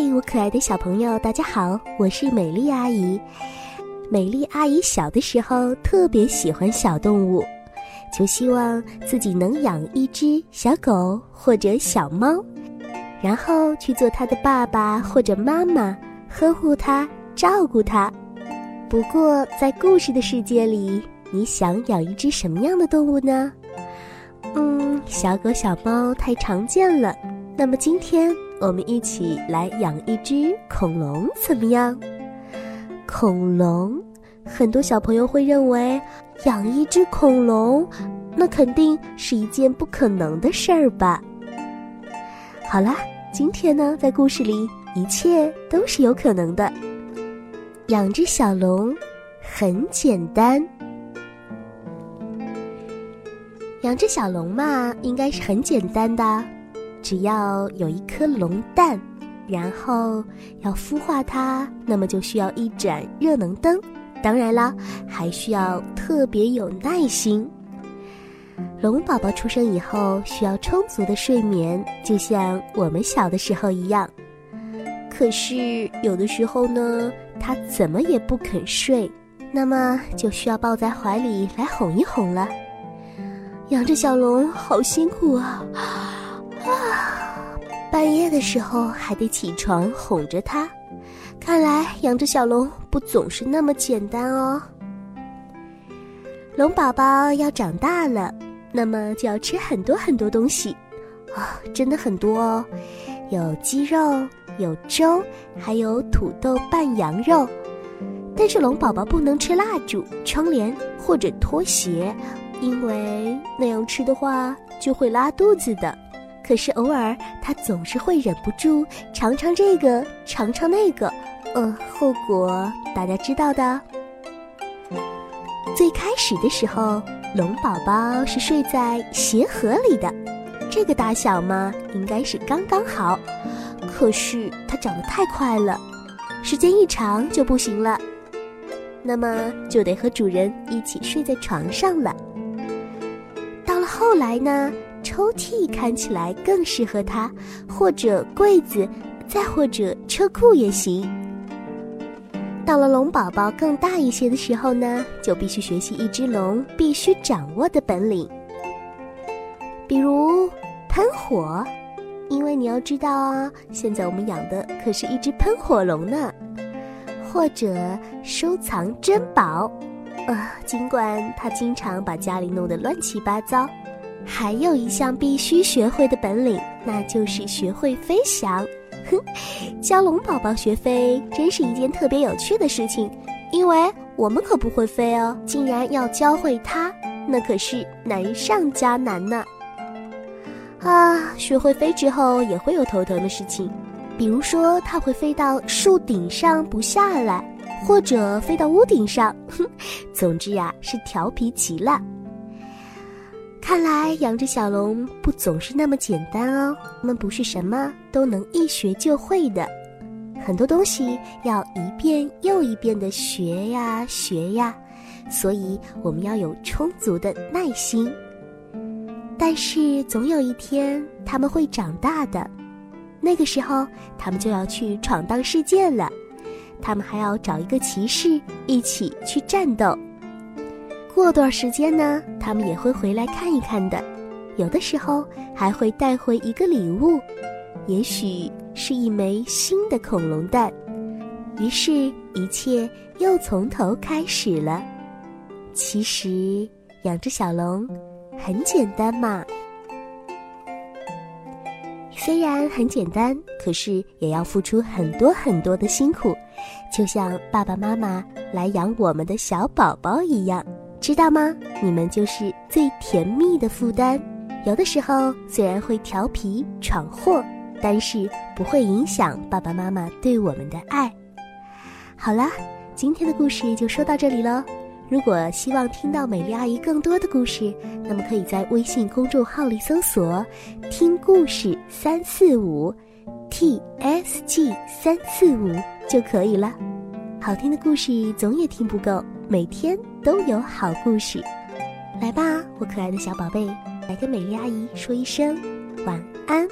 嗨，我可爱的小朋友，大家好，我是美丽阿姨。美丽阿姨小的时候特别喜欢小动物，就希望自己能养一只小狗或者小猫，然后去做它的爸爸或者妈妈，呵护它，照顾它。不过，在故事的世界里，你想养一只什么样的动物呢？嗯，小狗、小猫太常见了。那么今天我们一起来养一只恐龙，怎么样？恐龙，很多小朋友会认为养一只恐龙，那肯定是一件不可能的事儿吧？好啦，今天呢，在故事里，一切都是有可能的。养只小龙很简单，养只小龙嘛，应该是很简单的，只要有一颗龙蛋，然后要孵化它，那么就需要一盏热能灯，当然啦，还需要特别有耐心。龙宝宝出生以后需要充足的睡眠，就像我们小的时候一样。可是有的时候呢，它怎么也不肯睡，那么就需要抱在怀里来哄一哄了。养着小龙好辛苦！啊，半夜的时候还得起床哄着它，看来养着小龙不总是那么简单哦。龙宝宝要长大了，那么就要吃很多很多东西，啊，真的很多哦，有鸡肉。有粥，还有土豆拌羊肉，但是龙宝宝不能吃蜡烛、窗帘或者拖鞋，因为那样吃的话就会拉肚子的。可是偶尔他总是会忍不住尝尝这个，尝尝那个，呃，后果大家知道的。最开始的时候，龙宝宝是睡在鞋盒里的，这个大小嘛，应该是刚刚好。可是它长得太快了，时间一长就不行了，那么就得和主人一起睡在床上了。到了后来呢，抽屉看起来更适合它，或者柜子，再或者车库也行。到了龙宝宝更大一些的时候呢，就必须学习一只龙必须掌握的本领，比如喷火。因为你要知道啊，现在我们养的可是一只喷火龙呢，或者收藏珍宝，啊，尽管它经常把家里弄得乱七八糟。还有一项必须学会的本领，那就是学会飞翔。哼，教龙宝宝学飞真是一件特别有趣的事情，因为我们可不会飞哦，竟然要教会它，那可是难上加难呢。啊，学会飞之后也会有头疼的事情，比如说它会飞到树顶上不下来，或者飞到屋顶上。哼，总之呀，是调皮极了。看来养只小龙不总是那么简单哦，我们不是什么都能一学就会的，很多东西要一遍又一遍的学呀学呀，所以我们要有充足的耐心。但是总有一天他们会长大的，那个时候他们就要去闯荡世界了，他们还要找一个骑士一起去战斗。过段时间呢，他们也会回来看一看的，有的时候还会带回一个礼物，也许是一枚新的恐龙蛋。于是，一切又从头开始了。其实，养只小龙。很简单嘛，虽然很简单，可是也要付出很多很多的辛苦，就像爸爸妈妈来养我们的小宝宝一样，知道吗？你们就是最甜蜜的负担。有的时候虽然会调皮闯祸，但是不会影响爸爸妈妈对我们的爱。好啦，今天的故事就说到这里喽。如果希望听到美丽阿姨更多的故事，那么可以在微信公众号里搜索“听故事三四五 ”，T S G 三四五就可以了。好听的故事总也听不够，每天都有好故事。来吧，我可爱的小宝贝，来跟美丽阿姨说一声晚安。